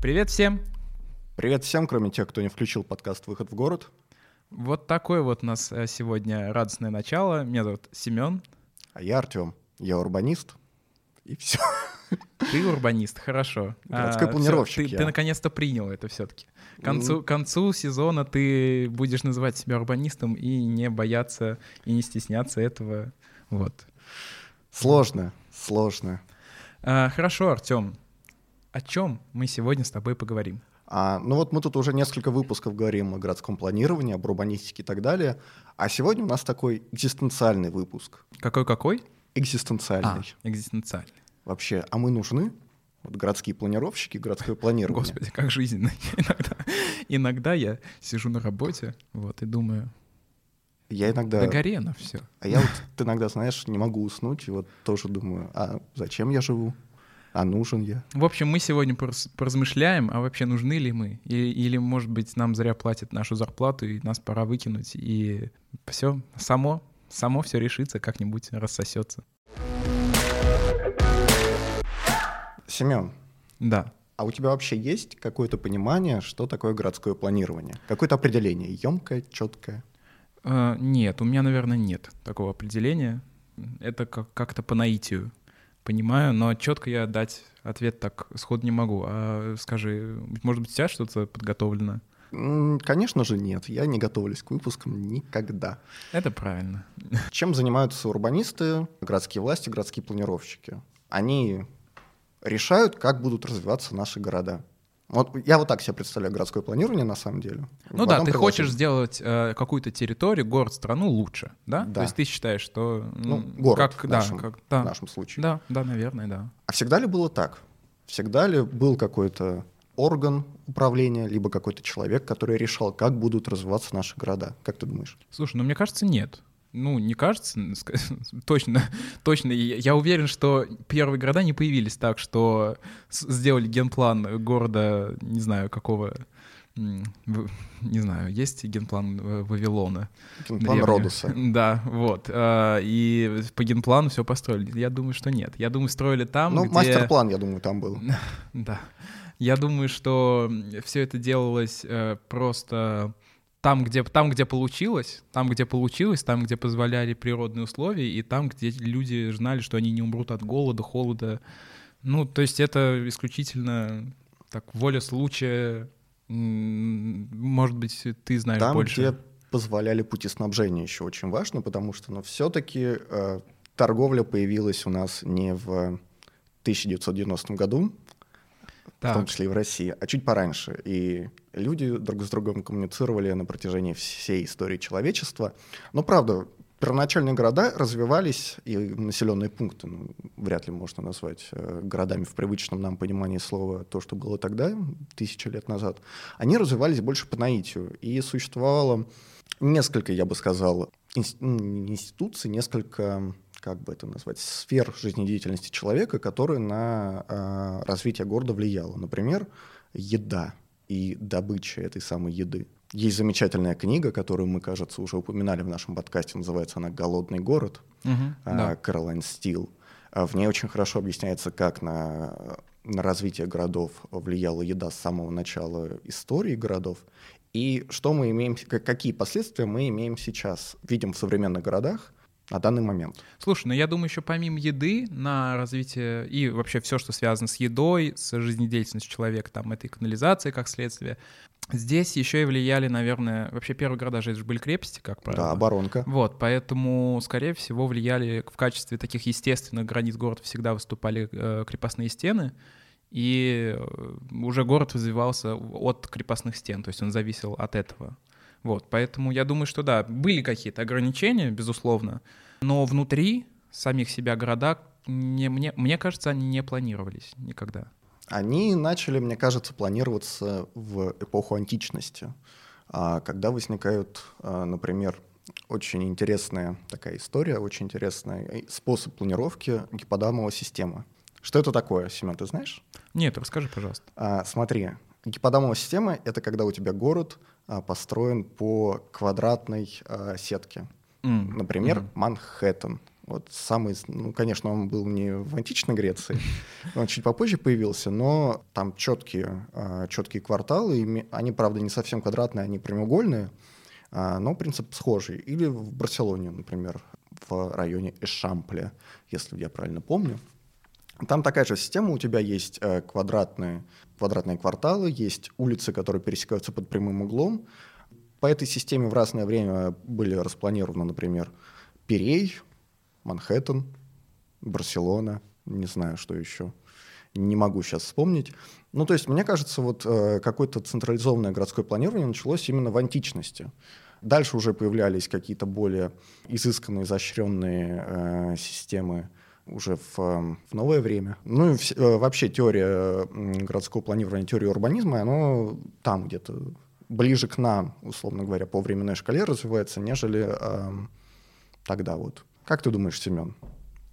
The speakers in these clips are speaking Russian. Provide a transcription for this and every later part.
Привет всем! Привет всем, кроме тех, кто не включил подкаст «Выход в город». Вот такое вот у нас э, сегодня радостное начало. Меня зовут Семен. А я Артем. Я урбанист. И все. Ты урбанист, хорошо. Городской а, планировщик Ты, ты наконец-то принял это все-таки. К концу, к концу сезона ты будешь называть себя урбанистом и не бояться, и не стесняться этого. Вот. Сложно, сложно. А, хорошо, Артем о чем мы сегодня с тобой поговорим? А, ну вот мы тут уже несколько выпусков говорим о городском планировании, об урбанистике и так далее. А сегодня у нас такой экзистенциальный выпуск. Какой-какой? Экзистенциальный. А, экзистенциальный. Вообще, а мы нужны? Вот городские планировщики, городское планирование. Господи, как жизненно. иногда, иногда я сижу на работе вот, и думаю, я иногда... Да горено все. А я вот иногда, знаешь, не могу уснуть, и вот тоже думаю, а зачем я живу? а нужен я. В общем, мы сегодня поразмышляем, а вообще нужны ли мы? Или, или, может быть, нам зря платят нашу зарплату, и нас пора выкинуть, и все само, само все решится, как-нибудь рассосется. Семен. Да. А у тебя вообще есть какое-то понимание, что такое городское планирование? Какое-то определение, емкое, четкое? Э, нет, у меня, наверное, нет такого определения. Это как- как-то по наитию понимаю, но четко я дать ответ так сходу не могу. А скажи, может быть, у тебя что-то подготовлено? Конечно же нет, я не готовлюсь к выпускам никогда. Это правильно. Чем занимаются урбанисты, городские власти, городские планировщики? Они решают, как будут развиваться наши города. Вот я вот так себе представляю городское планирование на самом деле. Ну да, ты хочешь сделать э, какую-то территорию, город, страну лучше, да? да? То есть ты считаешь, что ну, город как, в, нашем, да, как, да. в нашем случае. Да, да, наверное, да. А всегда ли было так? Всегда ли был какой-то орган управления, либо какой-то человек, который решал, как будут развиваться наши города? Как ты думаешь? Слушай, ну мне кажется, нет ну, не кажется, точно, точно. Я уверен, что первые города не появились так, что сделали генплан города, не знаю, какого, не знаю, есть генплан Вавилона? Генплан древнего. Родоса. Да, вот. А, и по генплану все построили. Я думаю, что нет. Я думаю, строили там, Ну, где... мастер-план, я думаю, там был. Да. Я думаю, что все это делалось э, просто там, где, там, где получилось, там, где получилось, там, где позволяли природные условия, и там, где люди знали, что они не умрут от голода, холода. Ну, то есть это исключительно так воля случая. Может быть, ты знаешь там, больше. Там, где позволяли пути снабжения, еще очень важно, потому что, ну, все-таки э, торговля появилась у нас не в 1990 году, так. в том числе и в России, а чуть пораньше. И люди друг с другом коммуницировали на протяжении всей истории человечества. Но правда, первоначальные города развивались, и населенные пункты, ну, вряд ли можно назвать э, городами в привычном нам понимании слова то, что было тогда, тысячи лет назад, они развивались больше по наитию. И существовало несколько, я бы сказал, институций, несколько как бы это назвать, сфер жизнедеятельности человека, которые на э, развитие города влияло. Например, еда и добыча этой самой еды. Есть замечательная книга, которую мы, кажется, уже упоминали в нашем подкасте, называется она «Голодный город», угу, uh, да. Каролайн Стил. В ней очень хорошо объясняется, как на, на развитие городов влияла еда с самого начала истории городов, и что мы имеем, какие последствия мы имеем сейчас, видим в современных городах, на данный момент. Слушай, ну я думаю, еще помимо еды на развитие и вообще все, что связано с едой, с жизнедеятельностью человека, там, этой канализации как следствие, здесь еще и влияли, наверное, вообще первые города же были крепости, как правило. Да, оборонка. Вот, поэтому, скорее всего, влияли в качестве таких естественных границ города всегда выступали э, крепостные стены, и э, уже город развивался от крепостных стен, то есть он зависел от этого. Вот, поэтому я думаю, что да, были какие-то ограничения, безусловно, но внутри самих себя города, не, мне, мне кажется, они не планировались никогда. Они начали, мне кажется, планироваться в эпоху античности, а, когда возникают, а, например, очень интересная такая история, очень интересный способ планировки гиподамовой системы. Что это такое, Семен, ты знаешь? Нет, расскажи, пожалуйста. А, смотри, гиподомовая система — это когда у тебя город а, построен по квадратной а, сетке. Mm. Например, mm. Манхэттен. Вот самый, ну, конечно, он был не в античной Греции, он чуть попозже появился, но там четкие, четкие кварталы, они, правда, не совсем квадратные, они прямоугольные, но принцип схожий. Или в Барселоне, например, в районе Эшампле, если я правильно помню. Там такая же система, у тебя есть э, квадратные, квадратные кварталы, есть улицы, которые пересекаются под прямым углом. По этой системе в разное время были распланированы, например, Перей, Манхэттен, Барселона, не знаю, что еще. Не могу сейчас вспомнить. Ну, то есть, мне кажется, вот э, какое-то централизованное городское планирование началось именно в античности. Дальше уже появлялись какие-то более изысканные, изощренные э, системы уже в, эм, в новое время. Ну и в, э, вообще теория городского планирования, теория урбанизма, оно там где-то ближе к нам, условно говоря, по временной шкале развивается, нежели э, тогда вот. Как ты думаешь, Семен?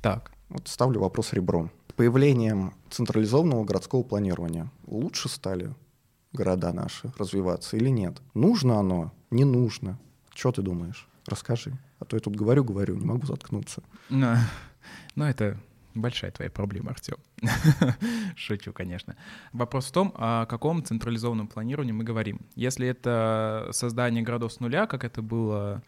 Так. Вот ставлю вопрос ребром. Появлением централизованного городского планирования лучше стали города наши развиваться или нет? Нужно оно? Не нужно? Что ты думаешь? Расскажи. А то я тут говорю-говорю, не могу заткнуться. Но это большая твоя проблема, Артем. Шучу, конечно. Вопрос в том, о каком централизованном планировании мы говорим. Если это создание городов с нуля, как это было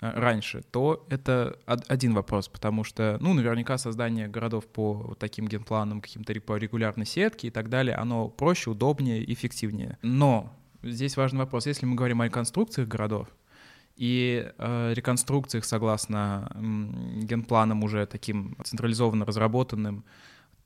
э, раньше, то это один вопрос, потому что, ну, наверняка создание городов по таким генпланам, каким-то по регулярной сетке и так далее, оно проще, удобнее, эффективнее. Но здесь важный вопрос. Если мы говорим о реконструкциях городов, и э, реконструкциях, согласно генпланам уже таким централизованно разработанным,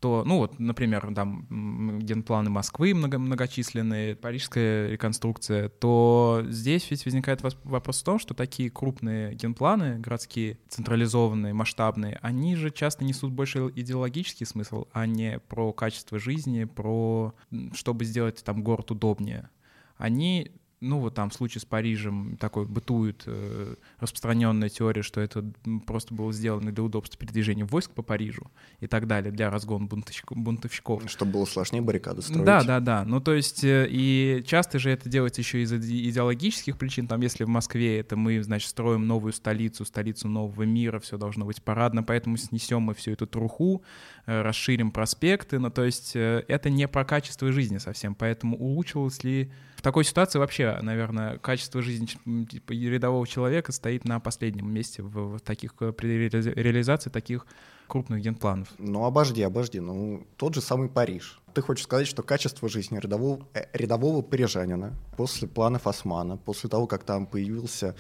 то, ну вот, например, там генпланы Москвы много, многочисленные, парижская реконструкция, то здесь ведь возникает вопрос в том, что такие крупные генпланы, городские, централизованные, масштабные, они же часто несут больше идеологический смысл, а не про качество жизни, про чтобы сделать там город удобнее. Они ну вот там в случае с Парижем такой бытует э, распространенная теория, что это просто было сделано для удобства передвижения войск по Парижу и так далее, для разгона бунтовщиков. Чтобы было сложнее баррикады строить. Да, да, да. Ну то есть э, и часто же это делается еще из идеологических причин. Там если в Москве это мы, значит, строим новую столицу, столицу нового мира, все должно быть парадно, поэтому снесем мы всю эту труху, э, расширим проспекты. Ну то есть э, это не про качество жизни совсем, поэтому улучшилось ли в такой ситуации вообще, наверное, качество жизни типа, рядового человека стоит на последнем месте в, в таких э, при реализации таких крупных генпланов. Ну, обожди, обожди. Ну, тот же самый Париж. Ты хочешь сказать, что качество жизни рядового, э, рядового парижанина после планов Османа, после того, как там появился,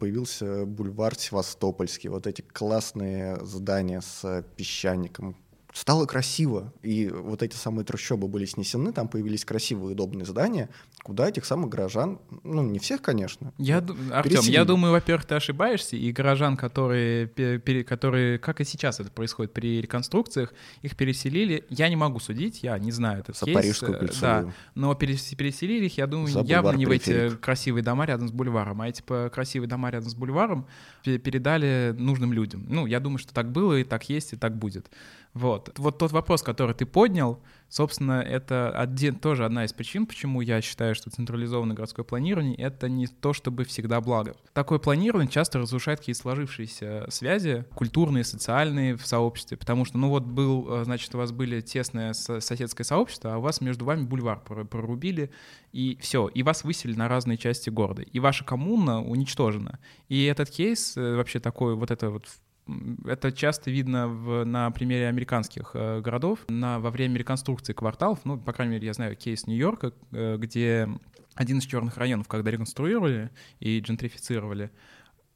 появился бульвар Севастопольский, вот эти классные здания с песчаником, стало красиво, и вот эти самые трущобы были снесены, там появились красивые удобные здания, куда этих самых горожан, ну, не всех, конечно. Я, Артем, я думаю, во-первых, ты ошибаешься, и горожан, которые, которые, как и сейчас это происходит при реконструкциях, их переселили, я не могу судить, я не знаю этот За кейс. Парижскую кольцевую. Да, но переселили их, я думаю, За явно не в эти красивые дома рядом с бульваром, а эти красивые дома рядом с бульваром передали нужным людям. Ну, я думаю, что так было, и так есть, и так будет. Вот. Вот тот вопрос, который ты поднял, собственно, это один, тоже одна из причин, почему я считаю, что централизованное городское планирование — это не то, чтобы всегда благо. Такое планирование часто разрушает какие-то сложившиеся связи, культурные, социальные в сообществе, потому что, ну вот был, э, значит, у вас были тесное соседское сообщество, а у вас между вами бульвар прорубили, и все, и вас выселили на разные части города, и ваша коммуна уничтожена. И этот кейс э, вообще такой, вот это вот это часто видно в, на примере американских э, городов. На, во время реконструкции кварталов, ну, по крайней мере, я знаю кейс Нью-Йорка, э, где один из черных районов, когда реконструировали и джентрифицировали,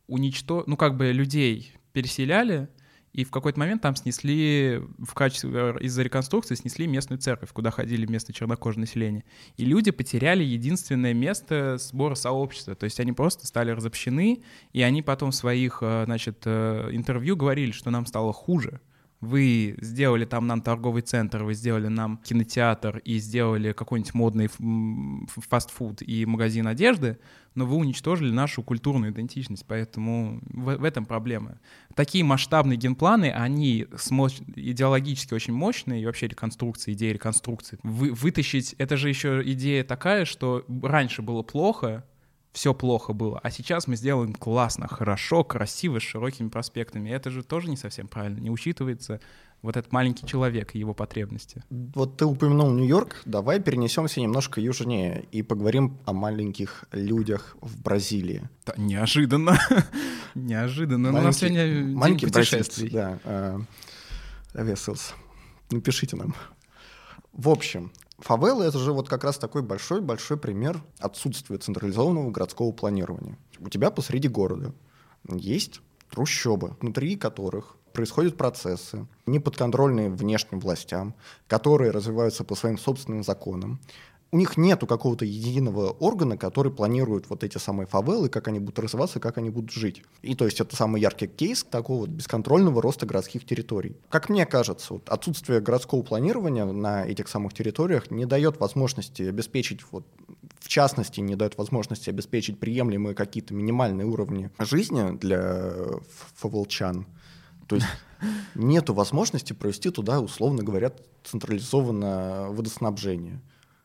уничтож... ну, как бы людей переселяли, и в какой-то момент там снесли, в качестве, из-за реконструкции снесли местную церковь, куда ходили местное чернокожее население. И люди потеряли единственное место сбора сообщества. То есть они просто стали разобщены, и они потом в своих, э, значит, э, интервью говорили, что нам стало хуже вы сделали там нам торговый центр, вы сделали нам кинотеатр и сделали какой-нибудь модный фастфуд и магазин одежды, но вы уничтожили нашу культурную идентичность, поэтому в, в этом проблема. Такие масштабные генпланы, они смоч... идеологически очень мощные, и вообще реконструкция, идея реконструкции. Вы, вытащить, это же еще идея такая, что раньше было плохо, все плохо было, а сейчас мы сделаем классно, хорошо, красиво, с широкими проспектами. Это же тоже не совсем правильно, не учитывается вот этот маленький человек и его потребности. Вот ты упомянул Нью-Йорк, давай перенесемся немножко южнее и поговорим о маленьких людях в Бразилии. Да, неожиданно, неожиданно. Но у нас сегодня маленький путешествий. Да, э, Весселс. Напишите нам. В общем, Фавелы — это же вот как раз такой большой-большой пример отсутствия централизованного городского планирования. У тебя посреди города есть трущобы, внутри которых происходят процессы, неподконтрольные внешним властям, которые развиваются по своим собственным законам, у них нету какого-то единого органа, который планирует вот эти самые фавелы, как они будут развиваться, как они будут жить. И то есть это самый яркий кейс такого вот бесконтрольного роста городских территорий. Как мне кажется, вот отсутствие городского планирования на этих самых территориях не дает возможности обеспечить, вот, в частности, не дает возможности обеспечить приемлемые какие-то минимальные уровни жизни для фавелчан. То есть нету возможности провести туда, условно говоря, централизованное водоснабжение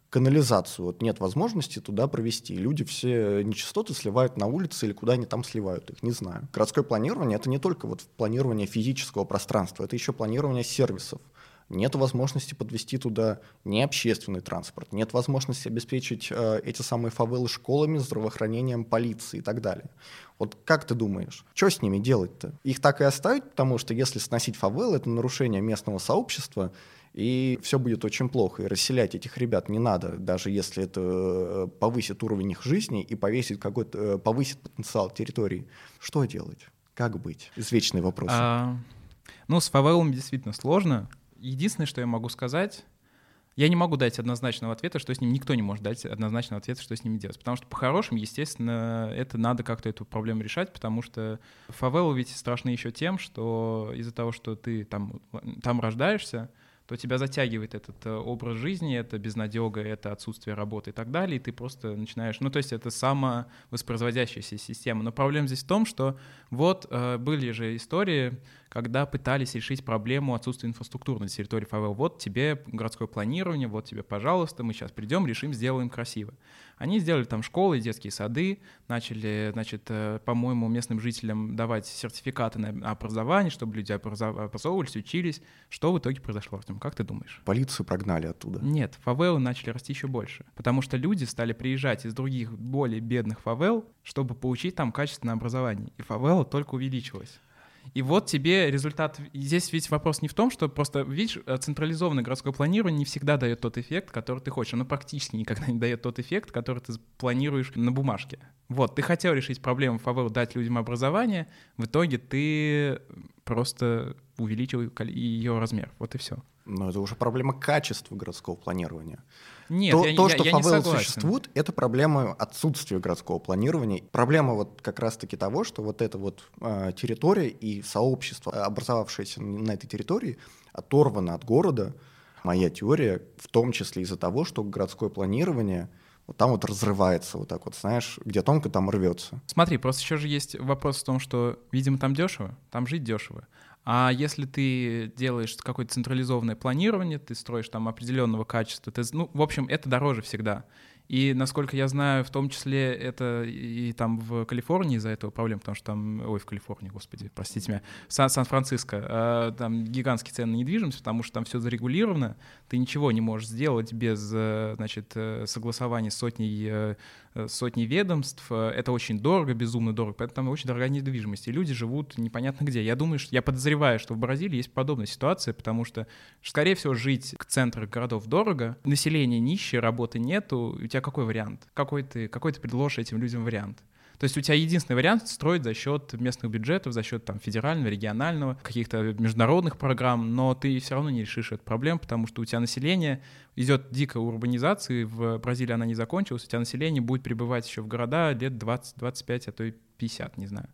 канализацию. Вот нет возможности туда провести. Люди все нечистоты сливают на улице или куда они там сливают их, не знаю. Городское планирование — это не только вот планирование физического пространства, это еще планирование сервисов. Нет возможности подвести туда не общественный транспорт, нет возможности обеспечить э, эти самые фавелы школами, здравоохранением, полицией и так далее. Вот как ты думаешь, что с ними делать-то? Их так и оставить, потому что если сносить фавелы, это нарушение местного сообщества, и все будет очень плохо. И расселять этих ребят не надо, даже если это э, повысит уровень их жизни и повесит какой-то, э, повысит потенциал территории. Что делать? Как быть? Извечный вопрос. А, ну, с фавелами действительно сложно. Единственное, что я могу сказать, я не могу дать однозначного ответа, что с ним никто не может дать однозначного ответа, что с ними делать. Потому что по-хорошему, естественно, это надо как-то эту проблему решать, потому что фавелы ведь страшны еще тем, что из-за того, что ты там, там рождаешься, то тебя затягивает этот э, образ жизни, это безнадега, это отсутствие работы и так далее, и ты просто начинаешь... Ну, то есть это самовоспроизводящаяся система. Но проблема здесь в том, что вот э, были же истории, когда пытались решить проблему отсутствия инфраструктуры на территории ФВЛ. Вот тебе городское планирование, вот тебе, пожалуйста, мы сейчас придем, решим, сделаем красиво. Они сделали там школы, детские сады, начали, значит, э, по-моему, местным жителям давать сертификаты на образование, чтобы люди образовывались, учились. Что в итоге произошло, Артем? Как ты думаешь? Полицию прогнали оттуда. Нет, фавелы начали расти еще больше, потому что люди стали приезжать из других более бедных фавел, чтобы получить там качественное образование. И фавела только увеличилась. И вот тебе результат. Здесь ведь вопрос не в том, что просто, видишь, э, централизованное городское планирование не всегда дает тот эффект, который ты хочешь. Оно практически никогда не дает тот эффект, который ты планируешь на бумажке. Вот, ты хотел решить проблему в фавор, дать людям образование, в итоге ты просто увеличил ее размер. Вот и все. Но это уже проблема качества городского планирования. Нет, то, я, то я, что я фавелы существуют, это проблема отсутствия городского планирования. Проблема вот как раз-таки того, что вот эта вот э, территория и сообщество, образовавшееся на этой территории, оторвано от города. Моя теория в том числе из-за того, что городское планирование вот там вот разрывается вот так вот, знаешь, где тонко, там рвется. Смотри, просто еще же есть вопрос в том, что, видимо, там дешево, там жить дешево. А если ты делаешь какое-то централизованное планирование, ты строишь там определенного качества, ты, ну, в общем, это дороже всегда. И, насколько я знаю, в том числе это и там в Калифорнии из-за этого проблем, потому что там, ой, в Калифорнии, господи, простите меня, Сан- Сан-Франциско, э, там гигантские цены на недвижимость, потому что там все зарегулировано, ты ничего не можешь сделать без, э, значит, э, согласования сотней, э, сотней ведомств, это очень дорого, безумно дорого, поэтому там очень дорогая недвижимость, и люди живут непонятно где. Я думаю, что, я подозреваю, что в Бразилии есть подобная ситуация, потому что, скорее всего, жить к центру городов дорого, население нищее, работы нету, у тебя какой вариант? Какой ты, какой ты предложишь этим людям вариант? То есть у тебя единственный вариант строить за счет местных бюджетов, за счет там федерального, регионального, каких-то международных программ, но ты все равно не решишь эту проблему, потому что у тебя население идет дикая урбанизация, в Бразилии она не закончилась, у тебя население будет прибывать еще в города лет 20-25, а то и 50, не знаю.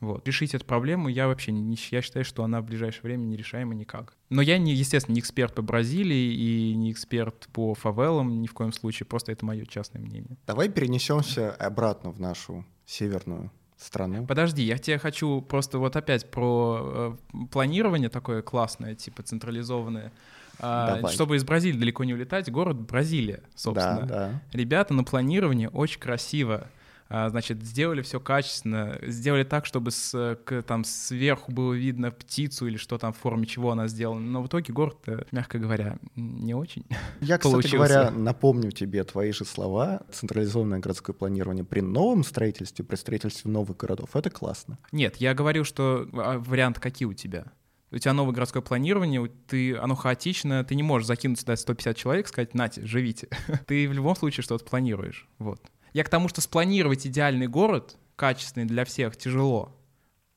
Вот. Решить эту проблему я вообще не я считаю, что она в ближайшее время нерешаема никак. Но я, не, естественно, не эксперт по Бразилии и не эксперт по фавелам ни в коем случае, просто это мое частное мнение. Давай перенесемся обратно в нашу северную страну. Подожди, я тебе хочу просто вот опять про э, планирование такое классное, типа централизованное. А, чтобы из Бразилии далеко не улетать, город Бразилия, собственно. Да, да. Ребята на планировании очень красиво значит, сделали все качественно, сделали так, чтобы с, к, там сверху было видно птицу или что там в форме чего она сделана. Но в итоге город, мягко говоря, не очень Я, кстати получился. говоря, напомню тебе твои же слова. Централизованное городское планирование при новом строительстве, при строительстве новых городов — это классно. Нет, я говорил, что а, варианты какие у тебя? у тебя новое городское планирование, ты, оно хаотично, ты не можешь закинуть сюда 150 человек, сказать, нате, живите. ты в любом случае что-то планируешь, вот. Я к тому, что спланировать идеальный город, качественный для всех, тяжело.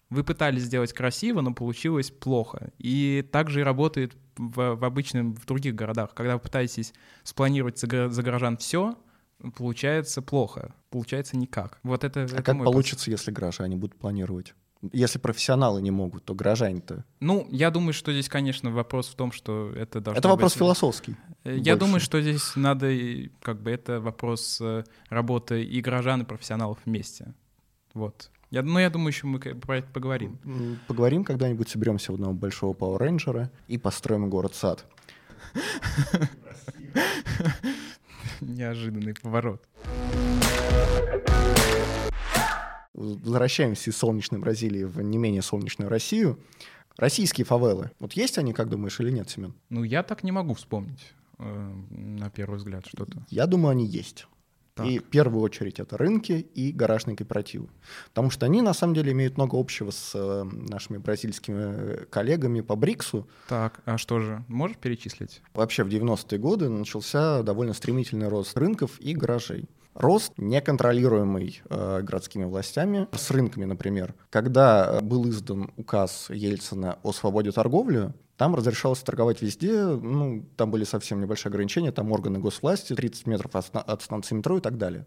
Вы пытались сделать красиво, но получилось плохо. И также и работает в, в обычном, в других городах. Когда вы пытаетесь спланировать за, за горожан все, получается плохо, получается никак. Вот это. А это как получится, если горожане будут планировать? Если профессионалы не могут, то горожане-то. Ну, я думаю, что здесь, конечно, вопрос в том, что это должно Это вопрос быть... философский. Э, я больше. думаю, что здесь надо, как бы, это вопрос э, работы и горожан, и профессионалов вместе. Вот. Я, ну, я думаю, еще мы про это поговорим. Поговорим когда-нибудь, соберемся в одного большого Power Рейнджера и построим город-сад. Неожиданный поворот возвращаемся из солнечной Бразилии в не менее солнечную Россию. Российские фавелы. Вот есть они, как думаешь, или нет, Семен? Ну, я так не могу вспомнить э, на первый взгляд что-то. Я думаю, они есть. Так. И в первую очередь это рынки и гаражные кооперативы. Потому что они на самом деле имеют много общего с э, нашими бразильскими коллегами по БРИКСу. Так, а что же, можешь перечислить? Вообще в 90-е годы начался довольно стремительный рост рынков и гаражей рост, неконтролируемый э, городскими властями, с рынками, например. Когда был издан указ Ельцина о свободе торговли, там разрешалось торговать везде, ну, там были совсем небольшие ограничения, там органы госвласти, 30 метров от станции метро и так далее.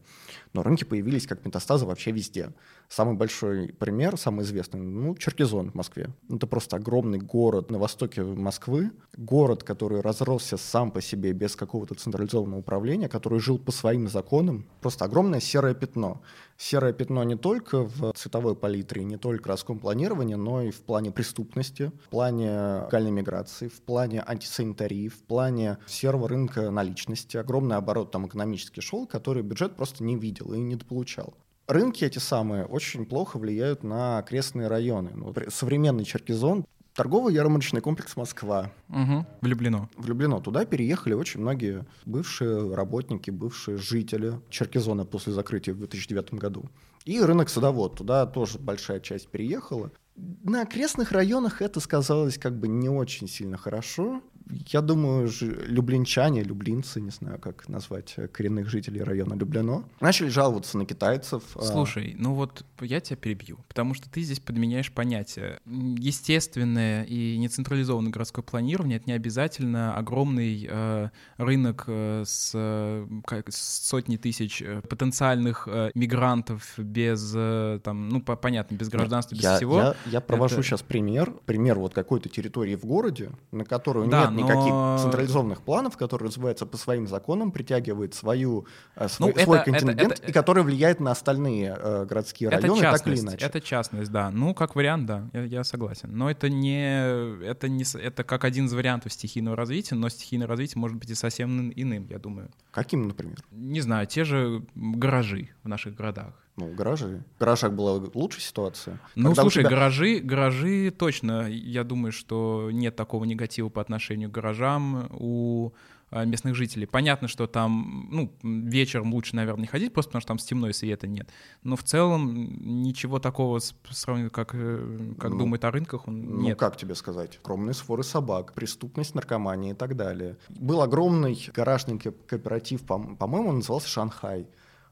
Но рынки появились как метастазы вообще везде. Самый большой пример, самый известный, ну, Черкизон в Москве. Это просто огромный город на востоке Москвы, город, который разросся сам по себе без какого-то централизованного управления, который жил по своим законам. Просто огромное серое пятно серое пятно не только в цветовой палитре, не только городском планировании, но и в плане преступности, в плане легальной миграции, в плане антисанитарии, в плане серого рынка наличности. Огромный оборот там экономически шел, который бюджет просто не видел и не дополучал. Рынки эти самые очень плохо влияют на окрестные районы. Ну, современный Черкизон Торговый ярмарочный комплекс Москва. Угу. Влюблено. Влюблено. Туда переехали очень многие бывшие работники, бывшие жители Черкизона после закрытия в 2009 году. И рынок садовод. Туда тоже большая часть переехала. На окрестных районах это сказалось как бы не очень сильно хорошо я думаю, люблинчане, люблинцы, не знаю, как назвать э, коренных жителей района Люблино, начали жаловаться на китайцев. А Слушай, ну вот я тебя перебью, потому что ты здесь подменяешь понятие. Естественное и нецентрализованное городское планирование — это не обязательно огромный э, рынок э, с, э, с сотней тысяч э, потенциальных э, мигрантов без, э, там, ну, по, понятно, без гражданства, без я, всего. Я, я провожу это... сейчас пример, пример вот какой-то территории в городе, на которую да, нет никаких централизованных планов, которые развиваются по своим законам, притягивает свою, э, свой, ну, свой это, контингент, это, это, и который влияет на остальные э, городские районы, так или иначе. Это частность, да. Ну, как вариант, да, я, я согласен. Но это не, это не, это как один из вариантов стихийного развития, но стихийное развитие может быть и совсем иным, я думаю. Каким, например? Не знаю, те же гаражи в наших городах. Ну, гаражи. В гаражах была лучшая ситуация. Ну, Когда слушай, тебя... гаражи, гаражи точно, я думаю, что нет такого негатива по отношению к гаражам у а, местных жителей. Понятно, что там, ну, вечером лучше, наверное, не ходить, просто потому что там темно и света нет. Но в целом ничего такого, сравнительно, как, э, как ну, думают о рынках, он ну, нет. как тебе сказать? Огромные своры собак, преступность, наркомания и так далее. Был огромный гаражный кооператив, по-моему, назывался «Шанхай».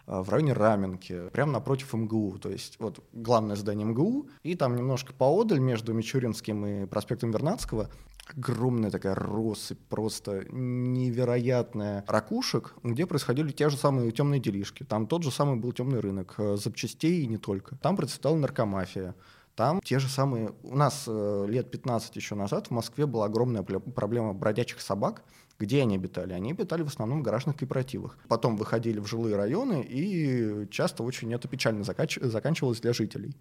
А, в районе Раменки, прямо напротив МГУ. То есть вот главное здание МГУ, и там немножко поодаль между Мичуринским и проспектом Вернадского огромная такая россыпь, просто невероятная ракушек, где происходили те же самые темные делишки. Там тот же самый был темный рынок э, запчастей и не только. Там процветала наркомафия. Там те же самые... У нас э, лет 15 еще назад в Москве была огромная проблема бродячих собак. Где они обитали? Они обитали в основном в гаражных кооперативах. Потом выходили в жилые районы, и часто очень это печально заканчивалось для жителей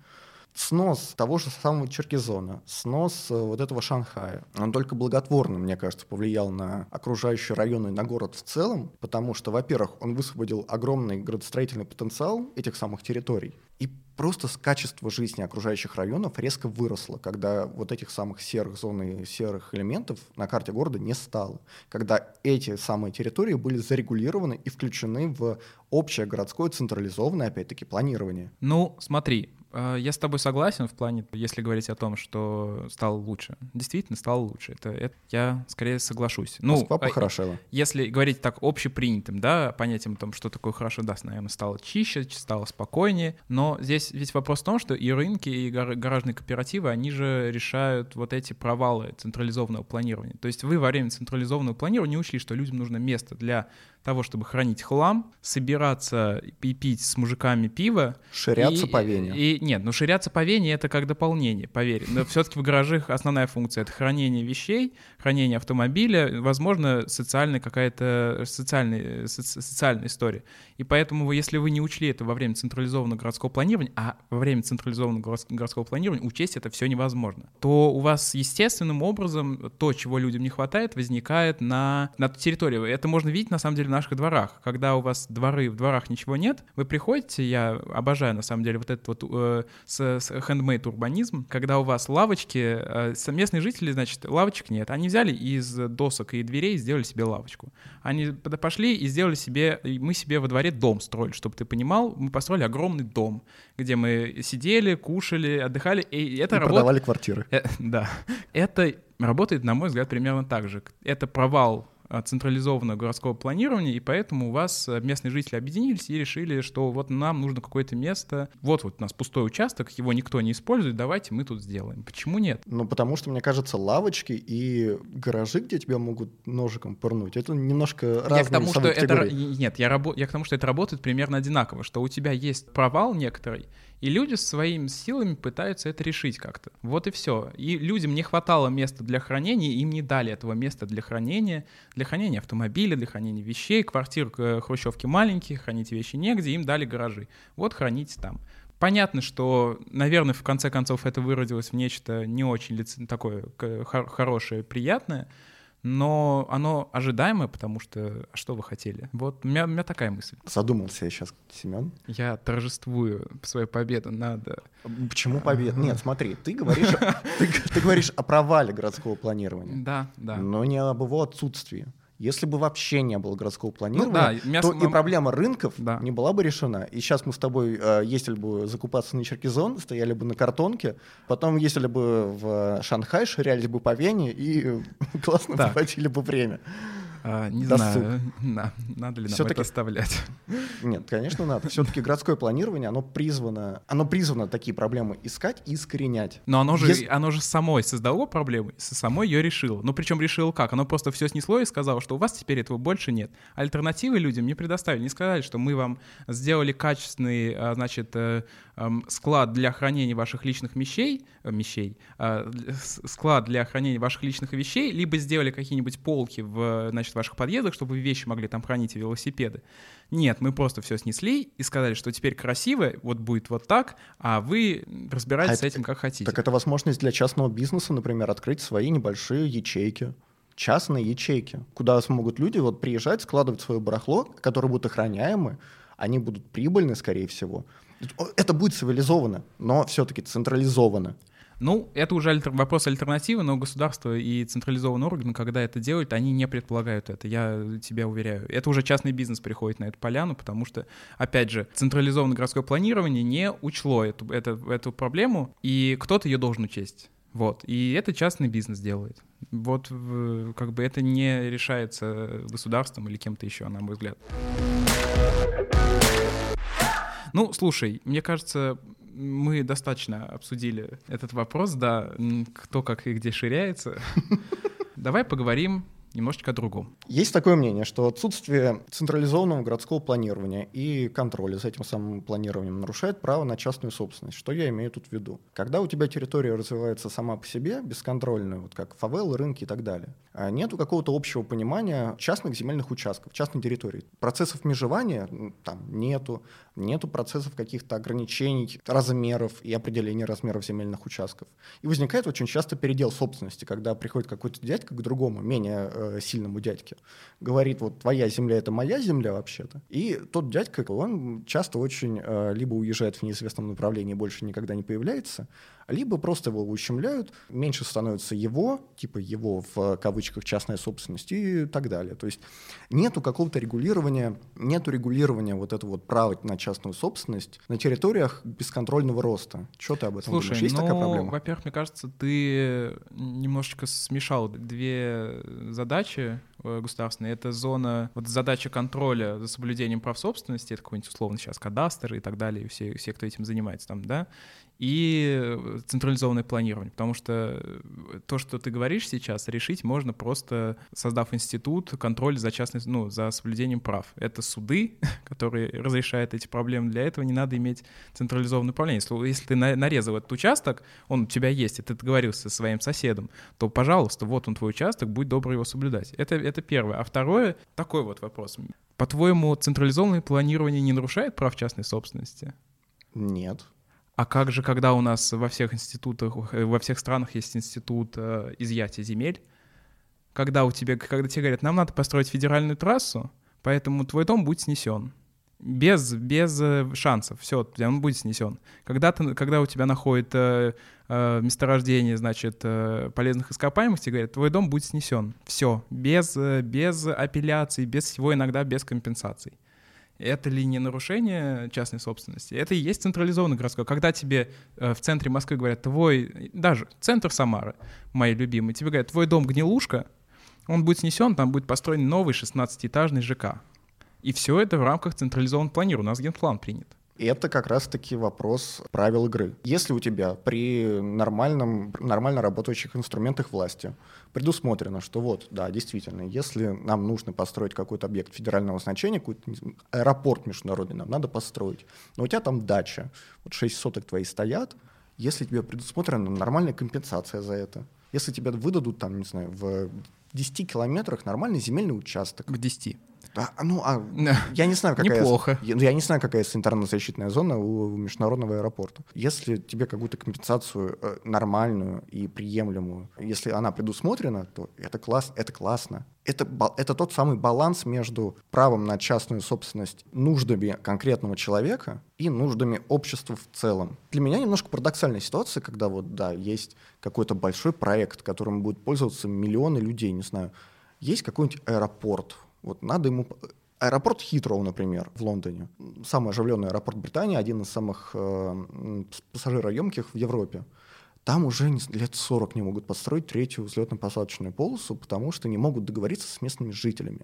снос того же самого Черкизона, снос э, вот этого Шанхая, он только благотворно, мне кажется, повлиял на окружающие районы, на город в целом, потому что, во-первых, он высвободил огромный градостроительный потенциал этих самых территорий, и просто качество жизни окружающих районов резко выросло, когда вот этих самых серых зон и серых элементов на карте города не стало, когда эти самые территории были зарегулированы и включены в общее городское централизованное, опять-таки, планирование. Ну, смотри, я с тобой согласен в плане, если говорить о том, что стало лучше. Действительно, стало лучше. Это, это я скорее соглашусь. Ну, Москва а, похорошела. Если говорить так общепринятым, да, понятием о том, что такое хорошо, да, наверное, стало чище, стало спокойнее. Но здесь ведь вопрос в том, что и рынки, и гаражные кооперативы, они же решают вот эти провалы централизованного планирования. То есть вы во время централизованного планирования не учли, что людям нужно место для того, чтобы хранить хлам, собираться и пить с мужиками пиво. Ширяться и, по вене. И, нет, ну ширяться по вене — это как дополнение, поверь. Но все-таки в гаражах основная функция — это хранение вещей, хранение автомобиля, возможно, социальная какая-то социальная, соци, социальная история. И поэтому, если вы не учли это во время централизованного городского планирования, а во время централизованного городского планирования учесть это все невозможно, то у вас естественным образом то, чего людям не хватает, возникает на, на территории. Это можно видеть, на самом деле, в наших дворах. Когда у вас дворы, в дворах ничего нет, вы приходите, я обожаю, на самом деле, вот этот вот э, с, с handmade урбанизм, когда у вас лавочки, э, местные жители, значит, лавочек нет. Они взяли из досок и дверей сделали себе лавочку. Они пошли и сделали себе, мы себе во дворе дом строили, чтобы ты понимал, мы построили огромный дом, где мы сидели, кушали, отдыхали, и это и работ... продавали квартиры. Э, да. Это работает, на мой взгляд, примерно так же. Это провал централизованного городского планирования, и поэтому у вас э, местные жители объединились и решили, что вот нам нужно какое-то место, вот вот у нас пустой участок, его никто не использует, давайте мы тут сделаем. Почему нет? Ну, потому что, мне кажется, лавочки и гаражи, где тебя могут ножиком пырнуть, это немножко разные я к тому, что это Нет, я, рабо... я к тому, что это работает примерно одинаково, что у тебя есть провал некоторый, и люди своими силами пытаются это решить как-то. Вот и все. И людям не хватало места для хранения, им не дали этого места для хранения, для хранения автомобиля, для хранения вещей, квартир э, хрущевки маленькие, хранить вещи негде, им дали гаражи. Вот храните там. Понятно, что, наверное, в конце концов это выродилось в нечто не очень такое хорошее, приятное, но оно ожидаемое, потому что а что вы хотели? Вот у меня, у меня такая мысль. Задумался я сейчас, Семен. Я торжествую свою победу, надо. Почему победа? Нет, смотри, ты говоришь, ты, ты говоришь о провале городского планирования. Да, да. Но не об его отсутствии. Если бы вообще не было городского планирования, ну, да, то и проблема рынков да. не была бы решена. И сейчас мы с тобой э, ездили бы закупаться на Черкизон, стояли бы на картонке, потом ездили бы в Шанхай, ширялись бы по Вене и классно проводили бы время. А, не досуг. знаю, на, надо ли нам это оставлять. Нет, конечно, надо. Все-таки городское планирование, оно призвано, оно призвано такие проблемы искать и искоренять. Но оно же, Если... оно же самой создало проблемы, самой ее решило. Ну, причем решило как? Оно просто все снесло и сказало, что у вас теперь этого больше нет. Альтернативы людям не предоставили, не сказали, что мы вам сделали качественный, а, значит, э, склад для хранения ваших личных вещей, э, вещей, а, склад для хранения ваших личных вещей, либо сделали какие-нибудь полки в, значит, ваших подъездах, чтобы вы вещи могли там хранить и велосипеды. Нет, мы просто все снесли и сказали, что теперь красиво, вот будет вот так, а вы разбирайтесь а с этим как хотите. Так это возможность для частного бизнеса, например, открыть свои небольшие ячейки частные ячейки, куда смогут люди вот приезжать, складывать свое барахло, которое будет охраняемы, они будут прибыльны, скорее всего. Это будет цивилизованно, но все-таки централизованно. Ну, это уже альтер... вопрос альтернативы, но государство и централизованные органы, когда это делают, они не предполагают это, я тебя уверяю. Это уже частный бизнес приходит на эту поляну, потому что, опять же, централизованное городское планирование не учло эту, эту, эту проблему, и кто-то ее должен учесть. Вот. И это частный бизнес делает. Вот как бы это не решается государством или кем-то еще, на мой взгляд. Ну, слушай, мне кажется, мы достаточно обсудили этот вопрос, да, кто как и где ширяется. Давай поговорим немножечко о другом. Есть такое мнение, что отсутствие централизованного городского планирования и контроля за этим самым планированием нарушает право на частную собственность. Что я имею тут в виду? Когда у тебя территория развивается сама по себе, бесконтрольно, вот как фавелы, рынки и так далее, а нету какого-то общего понимания частных земельных участков, частной территории. Процессов межевания там нету, нету процессов каких-то ограничений размеров и определения размеров земельных участков. И возникает очень часто передел собственности, когда приходит какой-то дядька к другому, менее э, сильному дядьке, говорит, вот твоя земля — это моя земля вообще-то. И тот дядька, он часто очень э, либо уезжает в неизвестном направлении, больше никогда не появляется, либо просто его ущемляют, меньше становится его, типа его в кавычках частная собственность и так далее. То есть нету какого-то регулирования, нету регулирования вот этого вот права на частную собственность на территориях бесконтрольного роста. Что ты об этом Слушай, думаешь? Есть ну, такая проблема? Во-первых, мне кажется, ты немножечко смешал две задачи э, государственные. Это зона, вот задача контроля за соблюдением прав собственности, это какой-нибудь условно сейчас кадастр и так далее, и все, все, кто этим занимается там, да, и централизованное планирование, потому что э, то, что ты говоришь сейчас, решить можно просто создав институт контроля за частной, ну, за соблюдением прав. Это суды, которые разрешают эти проблемы. Для этого не надо иметь централизованное управление. Если, если ты нарезал этот участок, он у тебя есть, и ты договорился со своим соседом, то, пожалуйста, вот он твой участок, будь добр его соблюдать. Это, это первое. А второе, такой вот вопрос. По-твоему, централизованное планирование не нарушает прав частной собственности? Нет. А как же, когда у нас во всех институтах, э, во всех странах есть институт э, изъятия земель, когда у тебя, когда тебе говорят, нам надо построить федеральную трассу, поэтому твой дом будет снесен. Без, без э, шансов, все, он будет снесен. Когда, ты, когда у тебя находят э, э, месторождение, значит, э, полезных ископаемых, тебе говорят, твой дом будет снесен. Все, без, без апелляций, без всего, иногда без компенсаций. Это ли не нарушение частной собственности? Это и есть централизованный городской. Когда тебе э, в центре Москвы говорят, твой, даже центр Самары, мои любимые, тебе говорят, твой дом гнилушка, он будет снесен, там будет построен новый 16-этажный ЖК. И все это в рамках централизованного планирования. У нас генплан принят. Это как раз-таки вопрос правил игры. Если у тебя при нормальном, нормально работающих инструментах власти предусмотрено, что вот, да, действительно, если нам нужно построить какой-то объект федерального значения, какой-то аэропорт международный нам надо построить, но у тебя там дача, вот 6 соток твои стоят, если тебе предусмотрена нормальная компенсация за это, если тебе выдадут там, не знаю, в 10 километрах нормальный земельный участок. В 10. А, ну, а я не знаю, какая... Неплохо. Я, я не знаю, какая санитарно-защитная зона у, у международного аэропорта. Если тебе какую-то компенсацию э, нормальную и приемлемую, если она предусмотрена, то это, класс, это классно. Это, это тот самый баланс между правом на частную собственность, нуждами конкретного человека и нуждами общества в целом. Для меня немножко парадоксальная ситуация, когда вот, да, есть какой-то большой проект, которым будут пользоваться миллионы людей, не знаю, есть какой-нибудь аэропорт, вот надо ему... Аэропорт Хитроу, например, в Лондоне. Самый оживленный аэропорт Британии, один из самых э, пассажироемких в Европе там уже лет 40 не могут построить третью взлетно-посадочную полосу, потому что не могут договориться с местными жителями.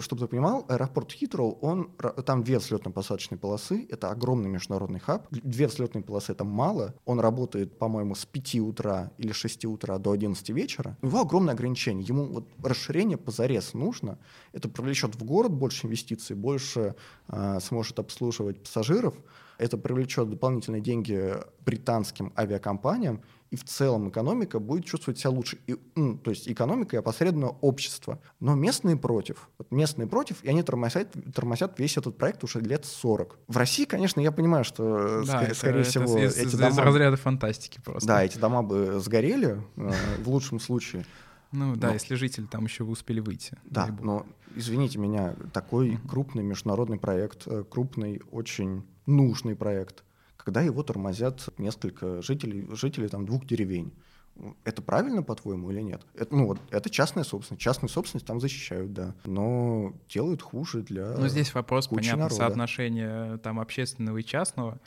Чтобы ты понимал, аэропорт Хитроу, он, там две взлетно-посадочные полосы, это огромный международный хаб. Две взлетные полосы — это мало. Он работает, по-моему, с 5 утра или 6 утра до 11 вечера. У него огромное ограничение. Ему вот расширение позарез нужно. Это привлечет в город больше инвестиций, больше э, сможет обслуживать пассажиров. Это привлечет дополнительные деньги британским авиакомпаниям, и в целом экономика будет чувствовать себя лучше. И, ну, то есть экономика и опосредованно общество. Но местные против. Вот местные против, и они тормозят, тормозят весь этот проект уже лет 40. В России, конечно, я понимаю, что, да, ск- это, скорее это, всего, это, эти из, дома... Из разряда фантастики просто. Да, эти дома бы сгорели э, в лучшем случае. Ну да, но, если жители там еще успели выйти. Да, но извините меня, такой крупный международный проект, э, крупный, очень нужный проект, когда его тормозят несколько жителей, жителей там двух деревень. Это правильно, по-твоему, или нет? Это, ну, вот, это частная собственность. Частную собственность там защищают, да. Но делают хуже для Ну, здесь вопрос, понятно, народа. соотношения там общественного и частного.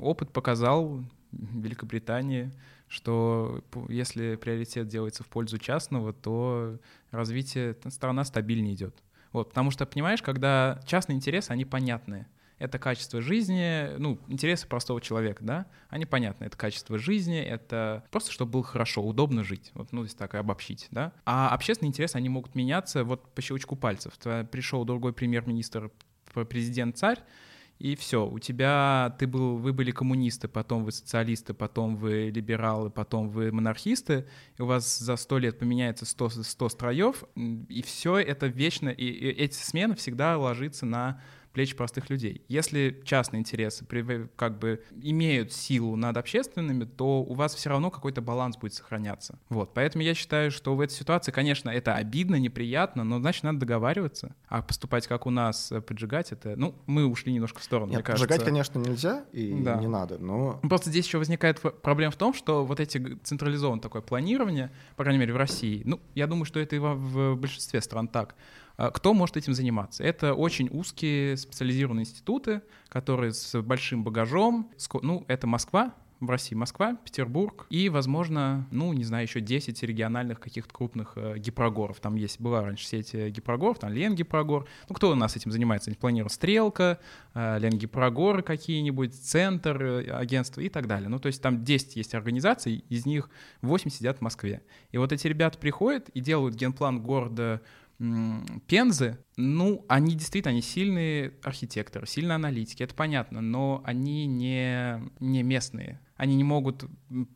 Опыт показал в Великобритании, что если приоритет делается в пользу частного, то развитие страна стабильнее идет. Вот, потому что, понимаешь, когда частные интересы, они понятные — это качество жизни, ну, интересы простого человека, да, они понятны. Это качество жизни, это просто, чтобы было хорошо, удобно жить, вот, ну, если так обобщить, да. А общественные интересы, они могут меняться вот по щелчку пальцев. Пришел другой премьер-министр, президент-царь, и все, у тебя, ты был, вы были коммунисты, потом вы социалисты, потом вы либералы, потом вы монархисты, и у вас за сто лет поменяется 100, 100 строев, и все это вечно, и, и эти смены всегда ложится на плеч простых людей. Если частные интересы как бы имеют силу над общественными, то у вас все равно какой-то баланс будет сохраняться. Вот, поэтому я считаю, что в этой ситуации, конечно, это обидно, неприятно, но значит надо договариваться. А поступать как у нас, э, поджигать это, ну, мы ушли немножко в сторону, Нет, мне кажется. Поджигать, конечно, нельзя и да. не надо, но... Просто здесь еще возникает проблема в том, что вот эти централизованное такое планирование, по крайней мере в России, ну, я думаю, что это и в большинстве стран так, кто может этим заниматься? Это очень узкие специализированные институты, которые с большим багажом. Ну, это Москва, в России Москва, Петербург и, возможно, ну, не знаю, еще 10 региональных каких-то крупных э, гипрогоров. Там есть, была раньше сеть гипрогоров, там Лен гипрогор. Ну, кто у нас этим занимается? Они планируют Стрелка, э, Лен гипрогоры какие-нибудь, Центр, э, агентство и так далее. Ну, то есть там 10 есть организаций, из них 8 сидят в Москве. И вот эти ребята приходят и делают генплан города Пензы, ну, они действительно, они сильные архитекторы, сильные аналитики, это понятно, но они не, не местные. Они не могут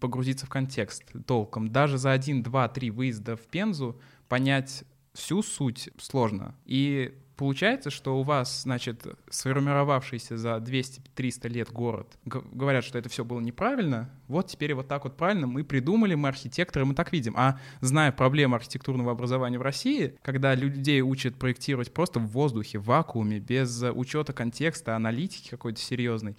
погрузиться в контекст толком. Даже за один, два, три выезда в Пензу понять всю суть сложно. И Получается, что у вас, значит, сформировавшийся за 200-300 лет город, говорят, что это все было неправильно, вот теперь вот так вот правильно мы придумали, мы архитекторы, мы так видим. А зная проблему архитектурного образования в России, когда людей учат проектировать просто в воздухе, в вакууме, без учета контекста, аналитики какой-то серьезной,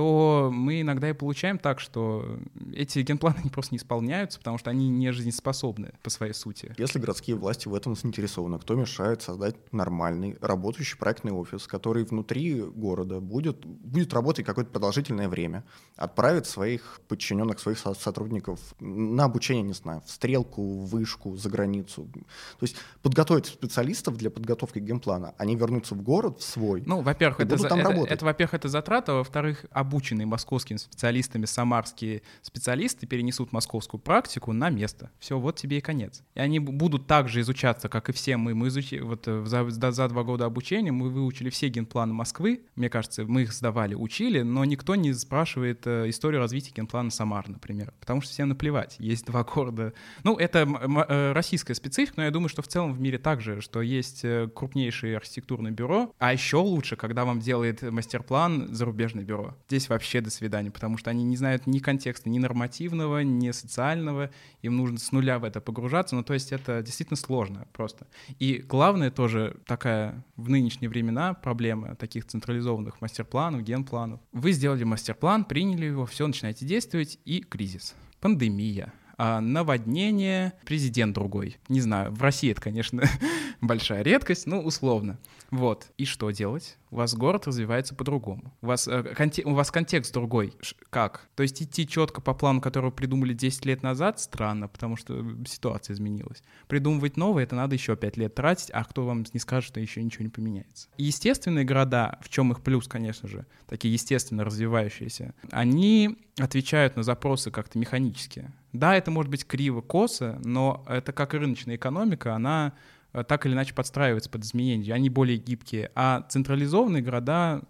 то мы иногда и получаем так, что эти генпланы просто не исполняются, потому что они не жизнеспособны по своей сути. Если городские власти в этом заинтересованы, кто мешает создать нормальный работающий проектный офис, который внутри города будет, будет работать какое-то продолжительное время, отправит своих подчиненных, своих сотрудников на обучение, не знаю, в стрелку, в вышку, за границу. То есть подготовить специалистов для подготовки генплана, они вернутся в город, в свой. Ну, во-первых, это, это, это, это, во-первых, это затрата, а во-вторых, обученные московскими специалистами самарские специалисты перенесут московскую практику на место. Все, вот тебе и конец. И они будут также изучаться, как и все мы. Мы изучили, вот э, за, за, два года обучения мы выучили все генпланы Москвы. Мне кажется, мы их сдавали, учили, но никто не спрашивает э, историю развития генплана Самар, например, потому что всем наплевать. Есть два города. Ну, это э, российская специфика, но я думаю, что в целом в мире также, что есть крупнейшее архитектурное бюро, а еще лучше, когда вам делает мастер-план зарубежное бюро. Здесь вообще до свидания, потому что они не знают ни контекста, ни нормативного, ни социального, им нужно с нуля в это погружаться, ну то есть это действительно сложно просто. И главное тоже такая в нынешние времена проблема таких централизованных мастер-планов, генпланов. Вы сделали мастер-план, приняли его, все, начинаете действовать, и кризис. Пандемия, а наводнение, президент другой. Не знаю, в России это, конечно, большая редкость, но условно. Вот. И что делать? У вас город развивается по-другому. У вас, э, конте- у вас контекст другой. Ш- как? То есть идти четко по плану, который придумали 10 лет назад, странно, потому что ситуация изменилась. Придумывать новое, это надо еще 5 лет тратить, а кто вам не скажет, что еще ничего не поменяется. Естественные города, в чем их плюс, конечно же, такие естественно развивающиеся, они отвечают на запросы как-то механически. Да, это может быть криво, косо, но это как рыночная экономика, она Э, так или иначе подстраиваются под изменения, они более гибкие. А централизованные города,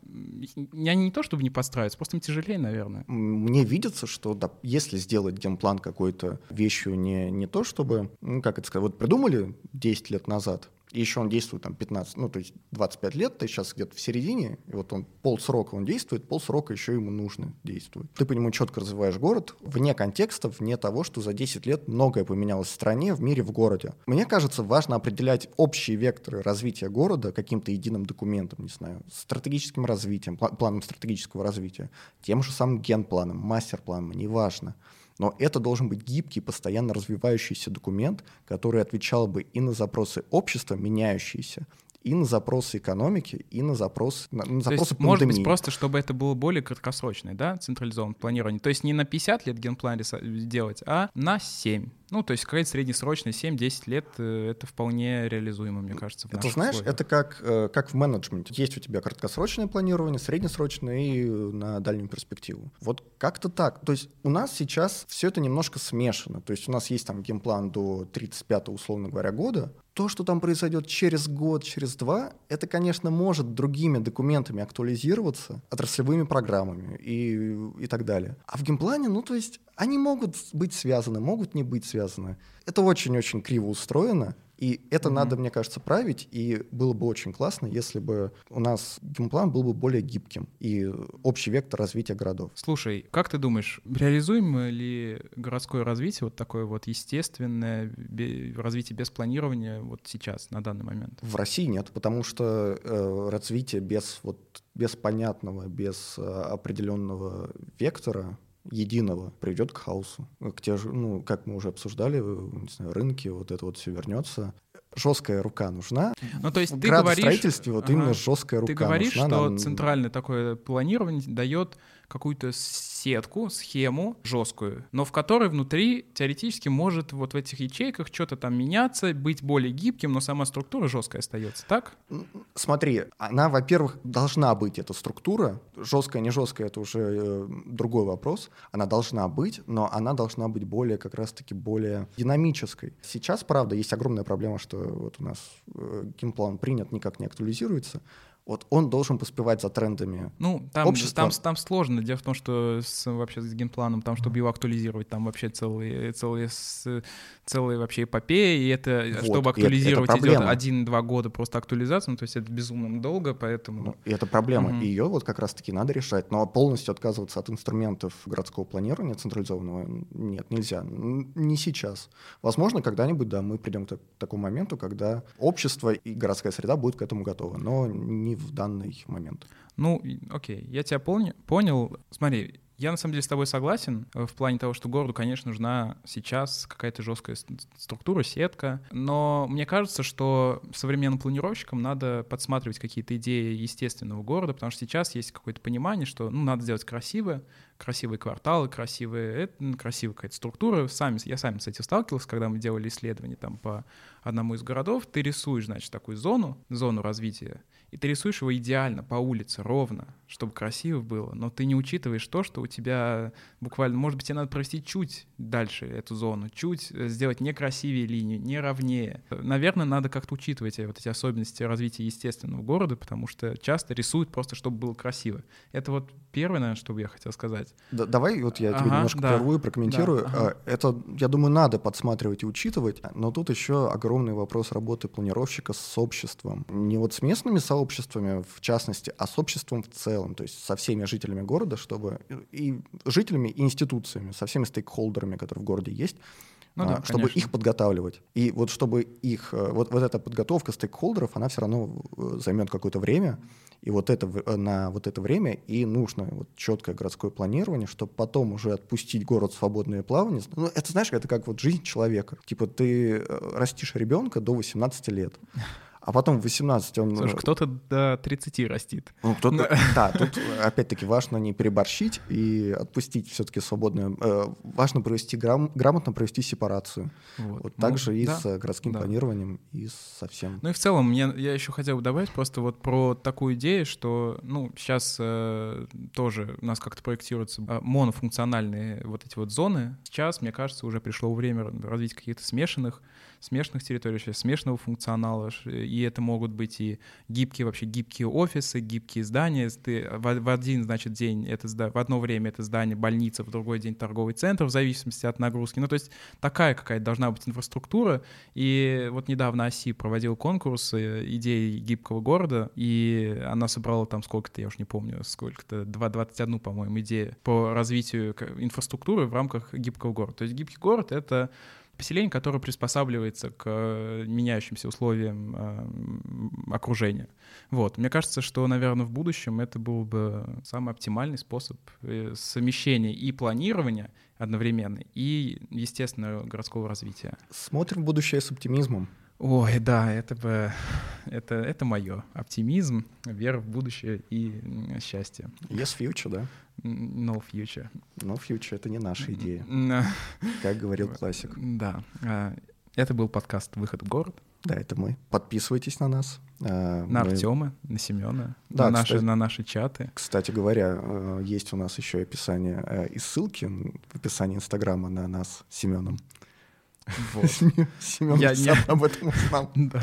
они не то чтобы не подстраиваются, просто им тяжелее, наверное. Мне видится, что да, если сделать генплан какой-то вещью не, не то чтобы, ну как это сказать, вот придумали 10 лет назад, и еще он действует там 15, ну, то есть 25 лет, ты сейчас где-то в середине, и вот он полсрока он действует, полсрока еще ему нужно действует. Ты по нему четко развиваешь город вне контекста, вне того, что за 10 лет многое поменялось в стране, в мире, в городе. Мне кажется, важно определять общие векторы развития города каким-то единым документом, не знаю, стратегическим развитием, планом стратегического развития, тем же самым генпланом, мастер-планом, неважно. Но это должен быть гибкий, постоянно развивающийся документ, который отвечал бы и на запросы общества, меняющиеся, и на запросы экономики, и на, запрос, на, на запросы есть, Может быть, просто чтобы это было более краткосрочное, да, централизованное планирование. То есть не на 50 лет генплан делать, а на 7. Ну, то есть какая-то среднесрочная 7-10 лет, э, это вполне реализуемо, мне кажется. В это знаешь, условиях. это как, э, как в менеджменте. Есть у тебя краткосрочное планирование, среднесрочное и на дальнюю перспективу. Вот как-то так. То есть у нас сейчас все это немножко смешано. То есть у нас есть там геймплан до 35 условно говоря, года, то, что там произойдет через год, через два, это, конечно, может другими документами актуализироваться, отраслевыми программами и, и так далее. А в геймплане, ну, то есть, они могут быть связаны, могут не быть связаны. Это очень-очень криво устроено, и это mm-hmm. надо, мне кажется, править, и было бы очень классно, если бы у нас геймплан был бы более гибким и общий вектор развития городов. Слушай, как ты думаешь, реализуемо ли городское развитие, вот такое вот естественное развитие без планирования вот сейчас, на данный момент? В России нет, потому что э, развитие без вот без понятного, без э, определенного вектора единого приведет к хаосу. К те же, ну, как мы уже обсуждали, не знаю, рынки, вот это вот все вернется. Жесткая рука нужна. Ну, то есть в ты говоришь... строительстве вот ага. именно жесткая рука Ты говоришь, нужна, что нам... центральное такое планирование дает какую-то сетку, схему жесткую, но в которой внутри теоретически может вот в этих ячейках что-то там меняться, быть более гибким, но сама структура жесткая остается, так? Смотри, она, во-первых, должна быть, эта структура, жесткая, не жесткая, это уже э, другой вопрос, она должна быть, но она должна быть более, как раз-таки, более динамической. Сейчас, правда, есть огромная проблема, что вот у нас э, генплан принят, никак не актуализируется, вот он должен поспевать за трендами ну, там, общества. Там, там сложно. Дело в том, что с, вообще с генпланом, там, чтобы его актуализировать, там вообще целые, целые, целые вообще эпопеи, и это, вот, чтобы актуализировать, это, это идет один-два года просто актуализация, ну, то есть это безумно долго, поэтому... Ну, и это проблема, угу. и ее вот как раз-таки надо решать, но полностью отказываться от инструментов городского планирования централизованного нет, нельзя, не сейчас. Возможно, когда-нибудь, да, мы придем к такому моменту, когда общество и городская среда будут к этому готовы, но не в данный момент. Ну, окей, я тебя понял. понял. Смотри, я на самом деле с тобой согласен э, в плане того, что городу, конечно, нужна сейчас какая-то жесткая структура, сетка. Но мне кажется, что современным планировщикам надо подсматривать какие-то идеи естественного города, потому что сейчас есть какое-то понимание, что ну, надо сделать красиво, красивые кварталы, красивые, это, красивая какая-то структура. Сами, я сам с этим сталкивался, когда мы делали исследования там по одному из городов. Ты рисуешь, значит, такую зону, зону развития, и ты рисуешь его идеально по улице, ровно, чтобы красиво было, но ты не учитываешь то, что у тебя буквально, может быть, тебе надо провести чуть дальше эту зону, чуть э, сделать не красивее линию, не ровнее. Наверное, надо как-то учитывать вот эти особенности развития естественного города, потому что часто рисуют просто, чтобы было красиво. Это вот первое, наверное, что бы я хотел сказать. Да, давай вот я ага, тебе немножко да, прерву и прокомментирую. Да, ага. А, это, я думаю, надо подсматривать и учитывать, но тут еще огромный вопрос работы планировщика с обществом. Не вот с местными сообществами, в частности, а с обществом в целом, то есть со всеми жителями города, чтобы и жителями, и институциями, со всеми стейкхолдерами, которые в городе есть, ну, да, а, чтобы конечно. их подготавливать. И вот чтобы их, э, вот, вот эта подготовка стейкхолдеров, она все равно э, займет какое-то время, и вот это, э, на вот это время и нужно вот четкое городское планирование, чтобы потом уже отпустить город в свободное плавание. Ну, это, знаешь, это как вот жизнь человека. Типа ты растишь ребенка до 18 лет а потом в 18 он... Слушай, кто-то до 30 растит. Ну, кто-то... Да, тут опять-таки важно не переборщить и отпустить все-таки свободное... Э, важно провести грам... грамотно провести сепарацию. Вот, ну, же и с городским да. планированием, и со всем. Ну и в целом, мне, я еще хотел бы добавить просто вот про такую идею, что, ну, сейчас э, тоже у нас как-то проектируются э, монофункциональные вот эти вот зоны. Сейчас, мне кажется, уже пришло время развить каких-то смешанных смешанных территорий, сейчас смешанного функционала, и это могут быть и гибкие вообще гибкие офисы, гибкие здания. Ты в, в один, значит, день это в одно время это здание больница, в другой день торговый центр, в зависимости от нагрузки. Ну, то есть такая какая-то должна быть инфраструктура. И вот недавно ОСИ проводил конкурс э, идеи гибкого города, и она собрала там сколько-то, я уж не помню, сколько-то, 21, по-моему, идеи по развитию инфраструктуры в рамках гибкого города. То есть гибкий город — это поселение, которое приспосабливается к э, меняющимся условиям э, окружения. Вот. Мне кажется, что, наверное, в будущем это был бы самый оптимальный способ э, совмещения и планирования одновременно, и, естественно, городского развития. Смотрим в будущее с оптимизмом. Ой, да, это бы, Это, это мое. Оптимизм, вера в будущее и счастье. Yes future, да? No future. No future — это не наша идея. Как говорил классик. Да. А, это был подкаст «Выход в город». Да, это мы. Подписывайтесь на нас. А, на мы... Артема, на Семена, да, на, наши, кстати, на наши чаты. Кстати говоря, э, есть у нас еще описание э, и ссылки в описании Инстаграма на нас с Семеном. Вот. Семен я не об этом узнал. да.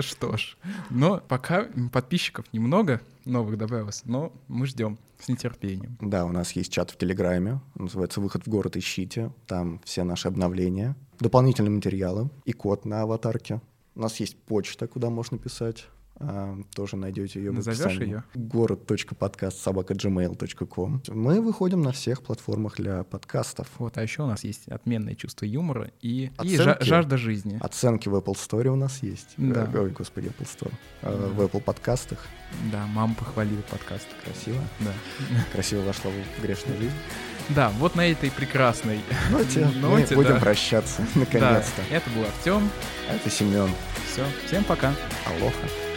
Что ж, но пока подписчиков немного новых добавилось, но мы ждем с нетерпением. Да, у нас есть чат в Телеграме, называется «Выход в город ищите», там все наши обновления, дополнительные материалы и код на аватарке. У нас есть почта, куда можно писать. А, тоже найдете ее Назовешь в описании. ее? город.подкаст собака.gmail.com. Мы выходим на всех платформах для подкастов. Вот, а еще у нас есть отменное чувство юмора и, оценки, и жажда жизни. Оценки в Apple Store у нас есть. Да. Ой, господи, Apple Store. Да. В Apple подкастах. Да, мама похвалила подкаст. Красиво? Да. Красиво вошла в грешную жизнь. Да, вот на этой прекрасной ноте, ноте мы будем да. прощаться, наконец-то. Да, это был Артем. А это Семен. Все, всем пока. Алоха.